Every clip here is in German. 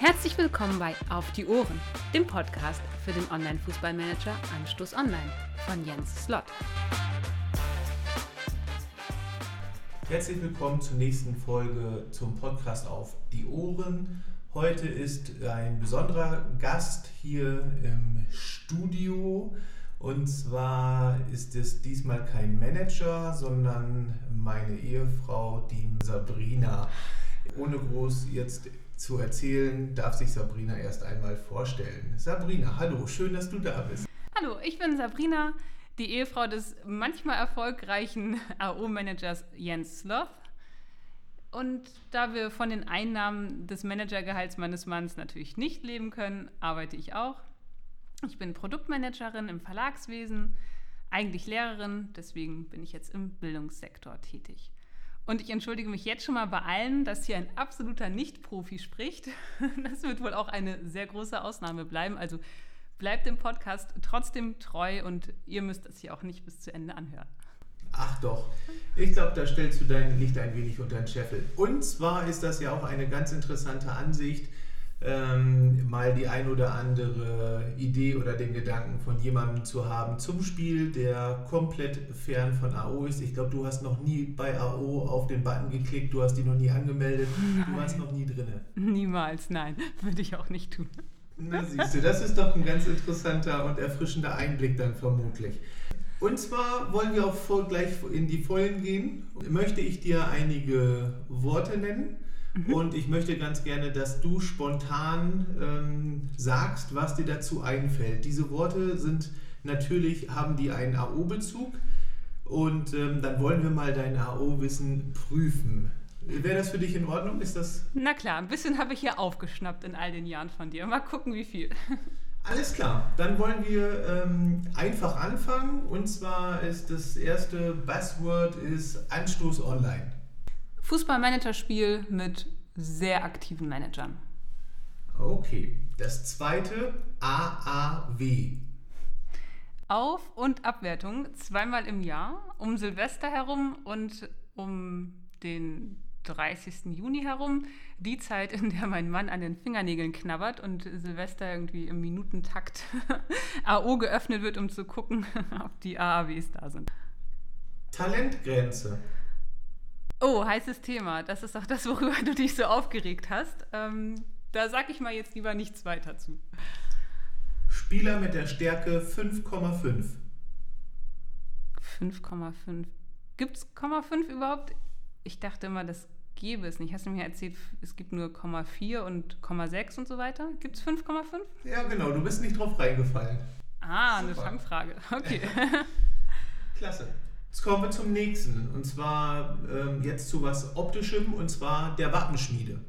Herzlich willkommen bei Auf die Ohren, dem Podcast für den Online-Fußballmanager Anstoß Online von Jens Slott. Herzlich willkommen zur nächsten Folge zum Podcast Auf die Ohren. Heute ist ein besonderer Gast hier im Studio. Und zwar ist es diesmal kein Manager, sondern meine Ehefrau, die Sabrina. Ohne groß jetzt zu erzählen, darf sich Sabrina erst einmal vorstellen. Sabrina, hallo, schön, dass du da bist. Hallo, ich bin Sabrina, die Ehefrau des manchmal erfolgreichen AO-Managers Jens Sloth. Und da wir von den Einnahmen des Managergehalts meines Mannes natürlich nicht leben können, arbeite ich auch. Ich bin Produktmanagerin im Verlagswesen, eigentlich Lehrerin, deswegen bin ich jetzt im Bildungssektor tätig. Und ich entschuldige mich jetzt schon mal bei allen, dass hier ein absoluter Nicht-Profi spricht. Das wird wohl auch eine sehr große Ausnahme bleiben. Also bleibt dem Podcast trotzdem treu und ihr müsst es hier auch nicht bis zu Ende anhören. Ach doch, ich glaube, da stellst du dein Licht ein wenig unter den Scheffel. Und zwar ist das ja auch eine ganz interessante Ansicht, ähm, mal die ein oder andere Idee oder den Gedanken von jemandem zu haben zum Spiel, der komplett fern von AO ist. Ich glaube, du hast noch nie bei AO auf den Button geklickt, du hast die noch nie angemeldet, nein. du warst noch nie drin. Niemals, nein, würde ich auch nicht tun. Na siehst du, das ist doch ein ganz interessanter und erfrischender Einblick dann vermutlich. Und zwar wollen wir auch gleich in die Vollen gehen. Möchte ich dir einige Worte nennen Mhm. Und ich möchte ganz gerne, dass du spontan ähm, sagst, was dir dazu einfällt. Diese Worte sind natürlich, haben die einen AO-Bezug. Und ähm, dann wollen wir mal dein AO-Wissen prüfen. Wäre das für dich in Ordnung? Ist das? Na klar, ein bisschen habe ich hier aufgeschnappt in all den Jahren von dir. Mal gucken, wie viel. Alles klar, dann wollen wir ähm, einfach anfangen. Und zwar ist das erste Buzzword ist Anstoß Online. Fußballmanagerspiel mit sehr aktiven Managern. Okay, das zweite AAW. Auf- und Abwertung zweimal im Jahr, um Silvester herum und um den 30. Juni herum. Die Zeit, in der mein Mann an den Fingernägeln knabbert und Silvester irgendwie im Minutentakt AO geöffnet wird, um zu gucken, ob die AAWs da sind. Talentgrenze. Oh, heißes Thema. Das ist auch das, worüber du dich so aufgeregt hast. Ähm, da sag ich mal jetzt lieber nichts weiter zu. Spieler mit der Stärke 5,5. 5,5. Gibt es 0,5 überhaupt? Ich dachte immer, das gäbe es nicht. Hast du mir erzählt, es gibt nur 0,4 und 0,6 und so weiter? Gibt es 5,5? Ja, genau. Du bist nicht drauf reingefallen. Ah, Super. eine Fangfrage. Okay. Klasse. Jetzt kommen wir zum nächsten. Und zwar ähm, jetzt zu was Optischem, und zwar der Wappenschmiede.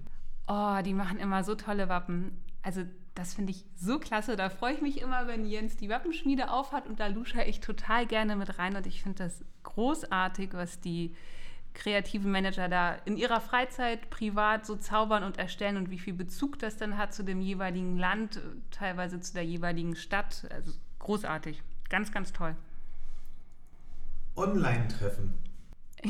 Oh, die machen immer so tolle Wappen. Also das finde ich so klasse. Da freue ich mich immer, wenn Jens die Wappenschmiede aufhat und da lusche ich total gerne mit rein. Und ich finde das großartig, was die kreativen Manager da in ihrer Freizeit privat so zaubern und erstellen und wie viel Bezug das dann hat zu dem jeweiligen Land, teilweise zu der jeweiligen Stadt. Also großartig. Ganz, ganz toll. Online-Treffen.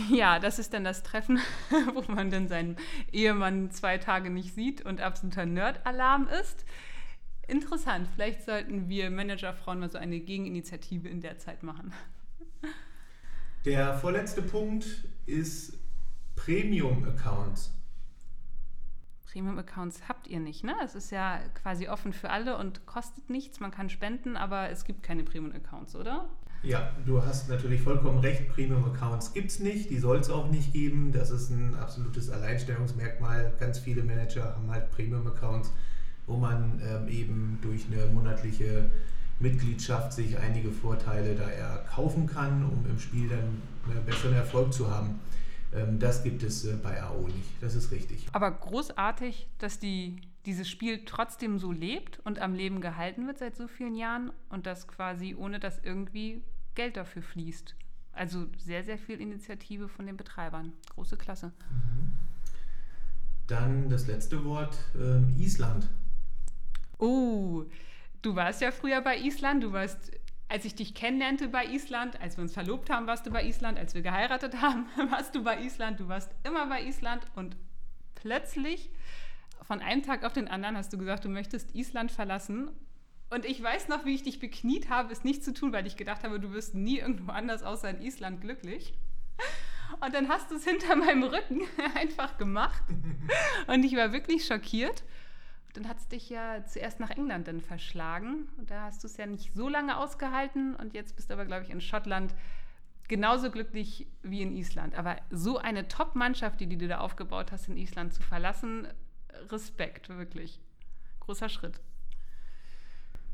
Ja, das ist dann das Treffen, wo man dann seinen Ehemann zwei Tage nicht sieht und absoluter Nerd-Alarm ist. Interessant, vielleicht sollten wir Managerfrauen mal so eine Gegeninitiative in der Zeit machen. Der vorletzte Punkt ist Premium-Accounts. Premium-Accounts habt ihr nicht, ne? Es ist ja quasi offen für alle und kostet nichts. Man kann spenden, aber es gibt keine Premium-Accounts, oder? Ja, du hast natürlich vollkommen recht. Premium-Accounts gibt es nicht, die soll es auch nicht geben. Das ist ein absolutes Alleinstellungsmerkmal. Ganz viele Manager haben halt Premium-Accounts, wo man ähm, eben durch eine monatliche Mitgliedschaft sich einige Vorteile da erkaufen kann, um im Spiel dann einen besseren Erfolg zu haben. Ähm, das gibt es äh, bei AO nicht. Das ist richtig. Aber großartig, dass die, dieses Spiel trotzdem so lebt und am Leben gehalten wird seit so vielen Jahren und das quasi ohne dass irgendwie Geld dafür fließt. Also sehr, sehr viel Initiative von den Betreibern. Große Klasse. Mhm. Dann das letzte Wort, ähm, Island. Oh, du warst ja früher bei Island, du warst als ich dich kennenlernte bei Island, als wir uns verlobt haben, warst du bei Island, als wir geheiratet haben, warst du bei Island, du warst immer bei Island und plötzlich von einem Tag auf den anderen hast du gesagt, du möchtest Island verlassen. Und ich weiß noch, wie ich dich bekniet habe, es nicht zu tun, weil ich gedacht habe, du wirst nie irgendwo anders außer in Island glücklich. Und dann hast du es hinter meinem Rücken einfach gemacht. Und ich war wirklich schockiert. Dann hat es dich ja zuerst nach England dann verschlagen. Und da hast du es ja nicht so lange ausgehalten. Und jetzt bist du aber, glaube ich, in Schottland genauso glücklich wie in Island. Aber so eine Top-Mannschaft, die, die du da aufgebaut hast, in Island zu verlassen, Respekt, wirklich. Großer Schritt.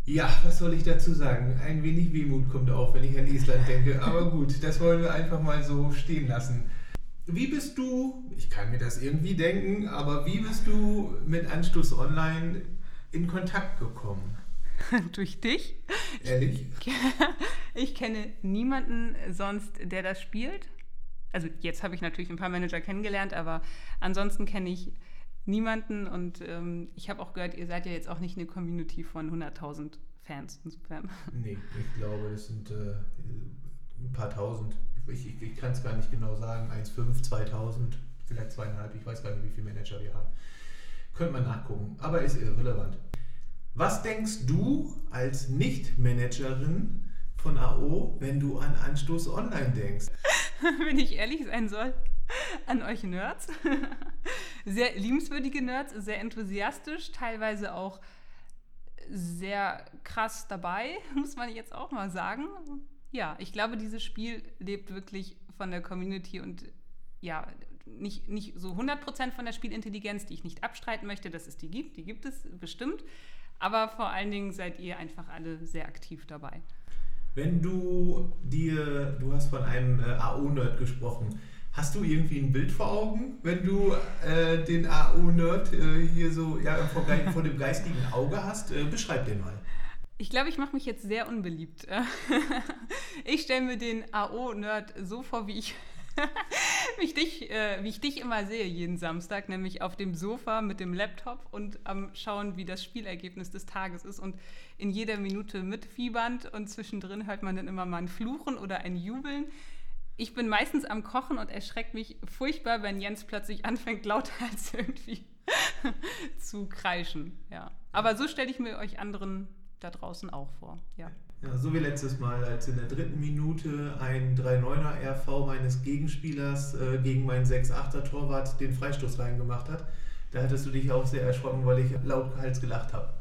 Ja, was soll ich dazu sagen? Ein wenig Wehmut kommt auf, wenn ich an Island denke. Aber gut, das wollen wir einfach mal so stehen lassen. Wie bist du, ich kann mir das irgendwie denken, aber wie bist du mit Anstoß Online in Kontakt gekommen? Durch dich? Ehrlich? Ich kenne niemanden sonst, der das spielt. Also jetzt habe ich natürlich ein paar Manager kennengelernt, aber ansonsten kenne ich niemanden und ähm, ich habe auch gehört, ihr seid ja jetzt auch nicht eine Community von 100.000 Fans insofern. Nee, ich glaube, das sind äh, ein paar tausend. Ich, ich, ich kann es gar nicht genau sagen. 1,5, 2000, vielleicht zweieinhalb. Ich weiß gar nicht, wie viele Manager wir haben. Könnte man nachgucken, aber ist irrelevant. Was denkst du als Nicht-Managerin von AO, wenn du an Anstoß Online denkst? wenn ich ehrlich sein soll, an euch Nerds. sehr liebenswürdige Nerds, sehr enthusiastisch, teilweise auch sehr krass dabei, muss man jetzt auch mal sagen. Ja, ich glaube, dieses Spiel lebt wirklich von der Community und ja, nicht, nicht so 100% von der Spielintelligenz, die ich nicht abstreiten möchte, dass es die gibt. Die gibt es bestimmt. Aber vor allen Dingen seid ihr einfach alle sehr aktiv dabei. Wenn du dir, du hast von einem äh, AO-Nerd gesprochen, hast du irgendwie ein Bild vor Augen, wenn du äh, den AO-Nerd äh, hier so ja, vor, vor, dem geistigen Auge hast? Äh, beschreib den mal. Ich glaube, ich mache mich jetzt sehr unbeliebt. ich stelle mir den AO-Nerd so vor, wie ich wie, ich dich, äh, wie ich dich immer sehe jeden Samstag, nämlich auf dem Sofa mit dem Laptop und am Schauen, wie das Spielergebnis des Tages ist und in jeder Minute mitfiebernd und zwischendrin hört man dann immer mal ein Fluchen oder ein Jubeln. Ich bin meistens am Kochen und erschreckt mich furchtbar, wenn Jens plötzlich anfängt, lauter als irgendwie zu kreischen. Ja. Aber so stelle ich mir euch anderen da draußen auch vor. Ja. Ja, so wie letztes Mal, als in der dritten Minute ein 3-9er RV meines Gegenspielers äh, gegen meinen 6-8er Torwart den Freistoß reingemacht hat. Da hattest du dich auch sehr erschrocken, weil ich laut Hals gelacht habe.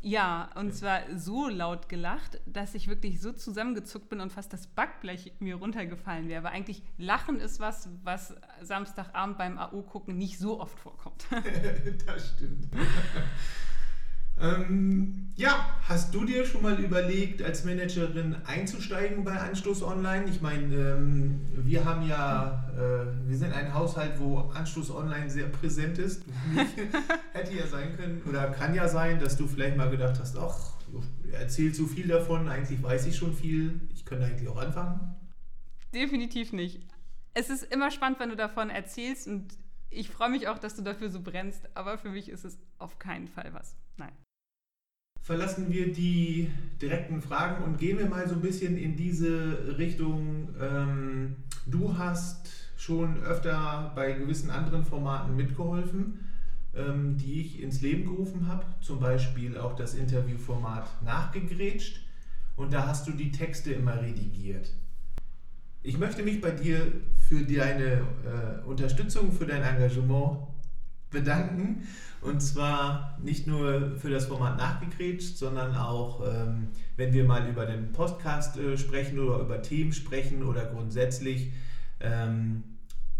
Ja, und zwar so laut gelacht, dass ich wirklich so zusammengezuckt bin und fast das Backblech mir runtergefallen wäre. Aber eigentlich Lachen ist was, was Samstagabend beim AO gucken nicht so oft vorkommt. das stimmt. Ähm, ja, hast du dir schon mal überlegt, als Managerin einzusteigen bei Anstoß Online? Ich meine, ähm, wir haben ja, äh, wir sind ein Haushalt, wo Anstoß Online sehr präsent ist. hätte ja sein können oder kann ja sein, dass du vielleicht mal gedacht hast, ach, erzählt so viel davon, eigentlich weiß ich schon viel, ich könnte eigentlich auch anfangen. Definitiv nicht. Es ist immer spannend, wenn du davon erzählst und ich freue mich auch, dass du dafür so brennst, aber für mich ist es auf keinen Fall was. Nein verlassen wir die direkten Fragen und gehen wir mal so ein bisschen in diese Richtung. Ähm, du hast schon öfter bei gewissen anderen Formaten mitgeholfen, ähm, die ich ins Leben gerufen habe, zum Beispiel auch das Interviewformat nachgegrätscht und da hast du die Texte immer redigiert. Ich möchte mich bei dir für deine äh, Unterstützung, für dein Engagement bedanken. Und zwar nicht nur für das Format nachgegrätscht, sondern auch, ähm, wenn wir mal über den Podcast äh, sprechen oder über Themen sprechen oder grundsätzlich. Ähm,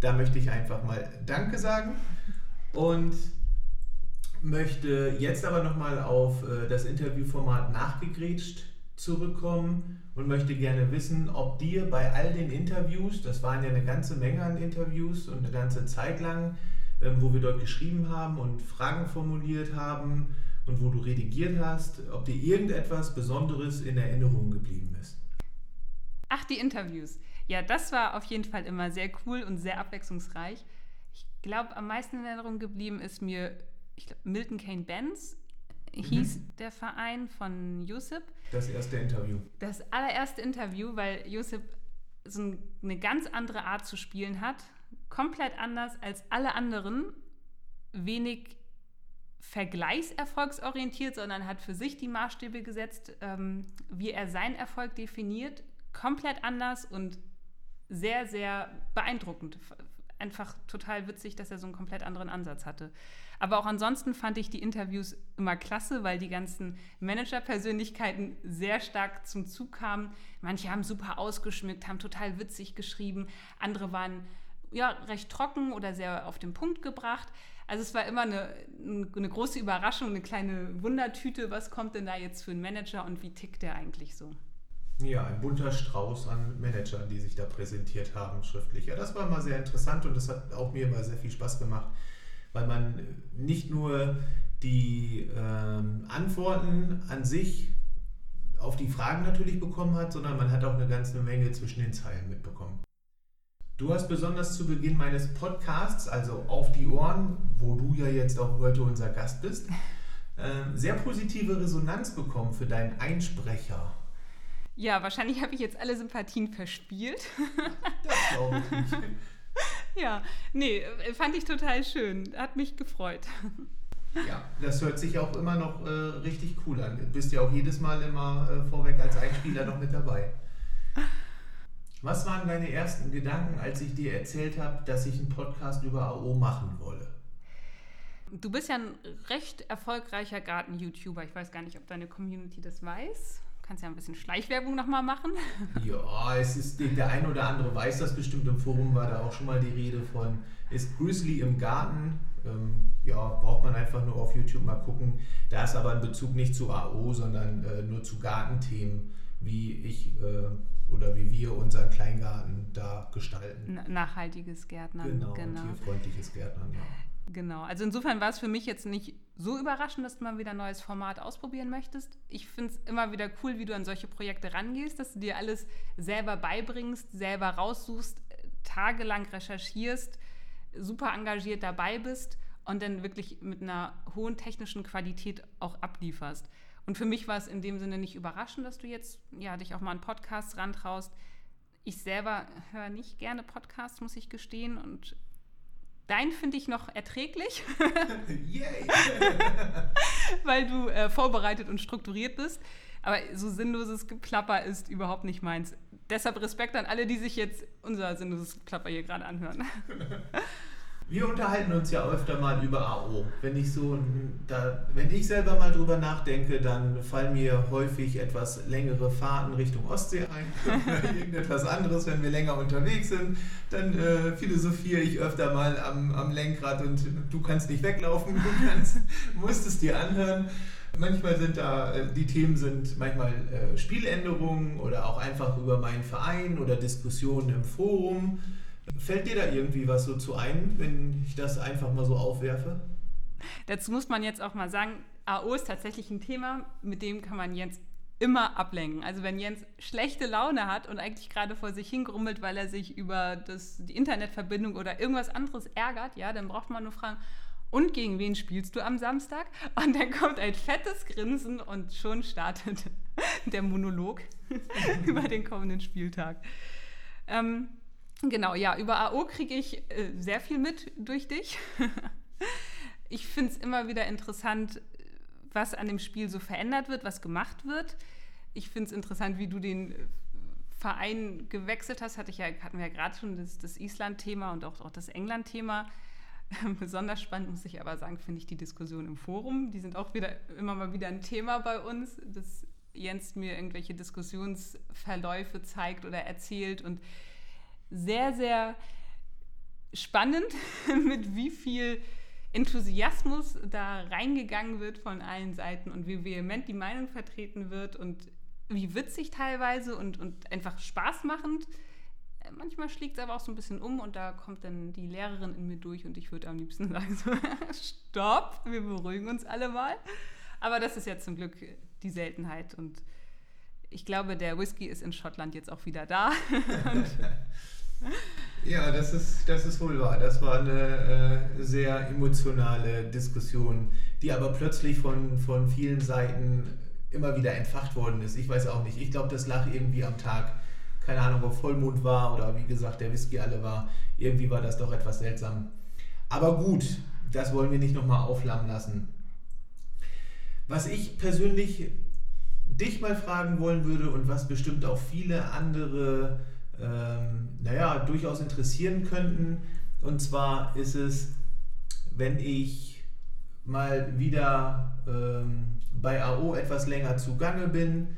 da möchte ich einfach mal Danke sagen und möchte jetzt aber nochmal auf äh, das Interviewformat nachgegrätscht zurückkommen und möchte gerne wissen, ob dir bei all den Interviews, das waren ja eine ganze Menge an Interviews und eine ganze Zeit lang, wo wir dort geschrieben haben und Fragen formuliert haben und wo du redigiert hast, ob dir irgendetwas Besonderes in Erinnerung geblieben ist. Ach, die Interviews. Ja, das war auf jeden Fall immer sehr cool und sehr abwechslungsreich. Ich glaube, am meisten in Erinnerung geblieben ist mir ich glaub, Milton Kane Benz hieß mhm. der Verein von Yusuf. Das erste Interview. Das allererste Interview, weil Yusuf so eine ganz andere Art zu spielen hat komplett anders als alle anderen, wenig vergleichserfolgsorientiert, sondern hat für sich die Maßstäbe gesetzt, ähm, wie er seinen Erfolg definiert. Komplett anders und sehr, sehr beeindruckend. Einfach total witzig, dass er so einen komplett anderen Ansatz hatte. Aber auch ansonsten fand ich die Interviews immer klasse, weil die ganzen Manager-Persönlichkeiten sehr stark zum Zug kamen. Manche haben super ausgeschmückt, haben total witzig geschrieben. Andere waren ja, recht trocken oder sehr auf den Punkt gebracht. Also es war immer eine, eine große Überraschung, eine kleine Wundertüte, was kommt denn da jetzt für ein Manager und wie tickt der eigentlich so? Ja, ein bunter Strauß an Managern, die sich da präsentiert haben, schriftlich. Ja, das war mal sehr interessant und das hat auch mir immer sehr viel Spaß gemacht, weil man nicht nur die ähm, Antworten an sich auf die Fragen natürlich bekommen hat, sondern man hat auch eine ganze Menge zwischen den Zeilen mitbekommen. Du hast besonders zu Beginn meines Podcasts, also auf die Ohren, wo du ja jetzt auch heute unser Gast bist, äh, sehr positive Resonanz bekommen für deinen Einsprecher. Ja, wahrscheinlich habe ich jetzt alle Sympathien verspielt. Das glaube ich nicht. ja, nee, äh, fand ich total schön. Hat mich gefreut. Ja, das hört sich auch immer noch äh, richtig cool an. Du bist ja auch jedes Mal immer äh, vorweg als Einspieler noch mit dabei. Was waren deine ersten Gedanken, als ich dir erzählt habe, dass ich einen Podcast über AO machen wolle? Du bist ja ein recht erfolgreicher Garten-YouTuber. Ich weiß gar nicht, ob deine Community das weiß. Du kannst ja ein bisschen Schleichwerbung nochmal machen. Ja, es ist der ein oder andere weiß das bestimmt. Im Forum war da auch schon mal die Rede von, ist Grizzly im Garten? Ähm, ja, braucht man einfach nur auf YouTube mal gucken. Da ist aber ein Bezug nicht zu AO, sondern äh, nur zu Gartenthemen, wie ich äh, oder wie wir unseren Kleingarten da gestalten. Nachhaltiges Gärtnern. Genau, genau. tierfreundliches Gärtnern, ja. Genau, also insofern war es für mich jetzt nicht so überraschend, dass du mal wieder ein neues Format ausprobieren möchtest. Ich finde es immer wieder cool, wie du an solche Projekte rangehst, dass du dir alles selber beibringst, selber raussuchst, tagelang recherchierst, super engagiert dabei bist und dann wirklich mit einer hohen technischen Qualität auch ablieferst. Und für mich war es in dem Sinne nicht überraschend, dass du jetzt ja, dich auch mal an Podcasts rantraust. Ich selber höre nicht gerne Podcasts, muss ich gestehen. Und dein finde ich noch erträglich, weil du äh, vorbereitet und strukturiert bist. Aber so sinnloses Geplapper ist überhaupt nicht meins. Deshalb Respekt an alle, die sich jetzt unser sinnloses Geplapper hier gerade anhören. Wir unterhalten uns ja öfter mal über AO. Wenn ich so, da, wenn ich selber mal drüber nachdenke, dann fallen mir häufig etwas längere Fahrten Richtung Ostsee ein irgendetwas anderes, wenn wir länger unterwegs sind. Dann äh, philosophiere ich öfter mal am, am Lenkrad und du kannst nicht weglaufen, du kannst, musst es dir anhören. Manchmal sind da, äh, die Themen sind manchmal äh, Spieländerungen oder auch einfach über meinen Verein oder Diskussionen im Forum. Fällt dir da irgendwie was so zu ein, wenn ich das einfach mal so aufwerfe? Dazu muss man jetzt auch mal sagen, AO ist tatsächlich ein Thema, mit dem kann man Jens immer ablenken. Also wenn Jens schlechte Laune hat und eigentlich gerade vor sich hingrummelt, weil er sich über das, die Internetverbindung oder irgendwas anderes ärgert, ja, dann braucht man nur fragen, und gegen wen spielst du am Samstag? Und dann kommt ein fettes Grinsen und schon startet der Monolog über den kommenden Spieltag. Ähm, Genau, ja, über AO kriege ich äh, sehr viel mit durch dich. ich finde es immer wieder interessant, was an dem Spiel so verändert wird, was gemacht wird. Ich finde es interessant, wie du den äh, Verein gewechselt hast. Hatte ich ja, hatten wir ja gerade schon das, das Island-Thema und auch, auch das England-Thema. Besonders spannend, muss ich aber sagen, finde ich die Diskussion im Forum. Die sind auch wieder immer mal wieder ein Thema bei uns, dass Jens mir irgendwelche Diskussionsverläufe zeigt oder erzählt und sehr, sehr spannend, mit wie viel Enthusiasmus da reingegangen wird von allen Seiten und wie vehement die Meinung vertreten wird und wie witzig teilweise und, und einfach spaßmachend. Äh, manchmal schlägt es aber auch so ein bisschen um und da kommt dann die Lehrerin in mir durch und ich würde am liebsten sagen, so, stopp, wir beruhigen uns alle mal. Aber das ist ja zum Glück die Seltenheit und ich glaube, der Whisky ist in Schottland jetzt auch wieder da. Ja, das ist, das ist wohl wahr. Das war eine äh, sehr emotionale Diskussion, die aber plötzlich von, von vielen Seiten immer wieder entfacht worden ist. Ich weiß auch nicht. Ich glaube, das lag irgendwie am Tag, keine Ahnung, ob Vollmond war oder wie gesagt, der Whisky alle war. Irgendwie war das doch etwas seltsam. Aber gut, das wollen wir nicht nochmal aufflammen lassen. Was ich persönlich dich mal fragen wollen würde und was bestimmt auch viele andere, ähm, naja, durchaus interessieren könnten. Und zwar ist es, wenn ich mal wieder ähm, bei AO etwas länger zugange bin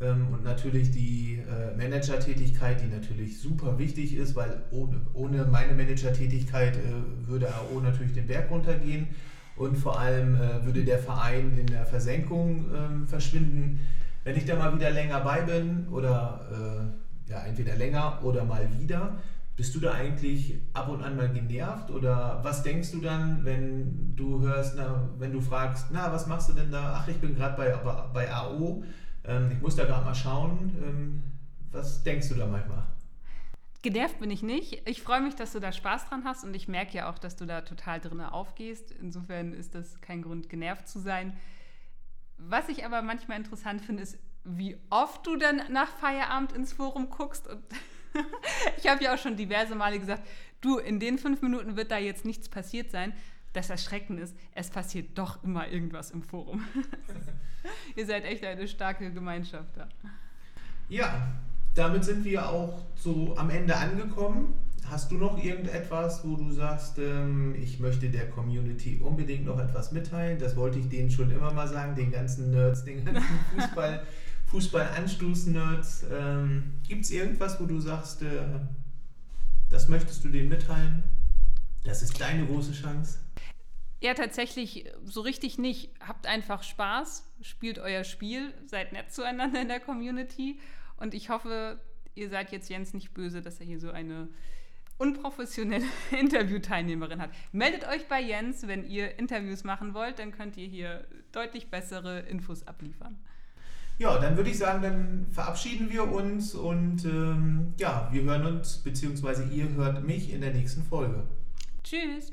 ähm, und natürlich die äh, Managertätigkeit, die natürlich super wichtig ist, weil ohne, ohne meine Managertätigkeit äh, würde AO natürlich den Berg runtergehen und vor allem äh, würde der Verein in der Versenkung ähm, verschwinden wenn ich da mal wieder länger bei bin oder äh, ja, entweder länger oder mal wieder, bist du da eigentlich ab und an mal genervt oder was denkst du dann, wenn du hörst, na, wenn du fragst, na, was machst du denn da? Ach, ich bin gerade bei, bei AO, ähm, ich muss da gerade mal schauen. Ähm, was denkst du da manchmal? Genervt bin ich nicht. Ich freue mich, dass du da Spaß dran hast und ich merke ja auch, dass du da total drin aufgehst. Insofern ist das kein Grund, genervt zu sein. Was ich aber manchmal interessant finde, ist, wie oft du dann nach Feierabend ins Forum guckst. Und ich habe ja auch schon diverse Male gesagt, du, in den fünf Minuten wird da jetzt nichts passiert sein. Das Erschreckende ist, es passiert doch immer irgendwas im Forum. Ihr seid echt eine starke Gemeinschaft da. Ja, damit sind wir auch so am Ende angekommen. Hast du noch irgendetwas, wo du sagst, ähm, ich möchte der Community unbedingt noch etwas mitteilen? Das wollte ich denen schon immer mal sagen, den ganzen Nerds, den ganzen Fußball, Fußball-Anstoß-Nerds. Ähm, Gibt es irgendwas, wo du sagst, äh, das möchtest du denen mitteilen? Das ist deine große Chance. Ja, tatsächlich so richtig nicht. Habt einfach Spaß, spielt euer Spiel, seid nett zueinander in der Community. Und ich hoffe, ihr seid jetzt Jens nicht böse, dass er hier so eine unprofessionelle Interviewteilnehmerin hat. Meldet euch bei Jens, wenn ihr Interviews machen wollt, dann könnt ihr hier deutlich bessere Infos abliefern. Ja, dann würde ich sagen, dann verabschieden wir uns und ähm, ja, wir hören uns, beziehungsweise ihr hört mich in der nächsten Folge. Tschüss.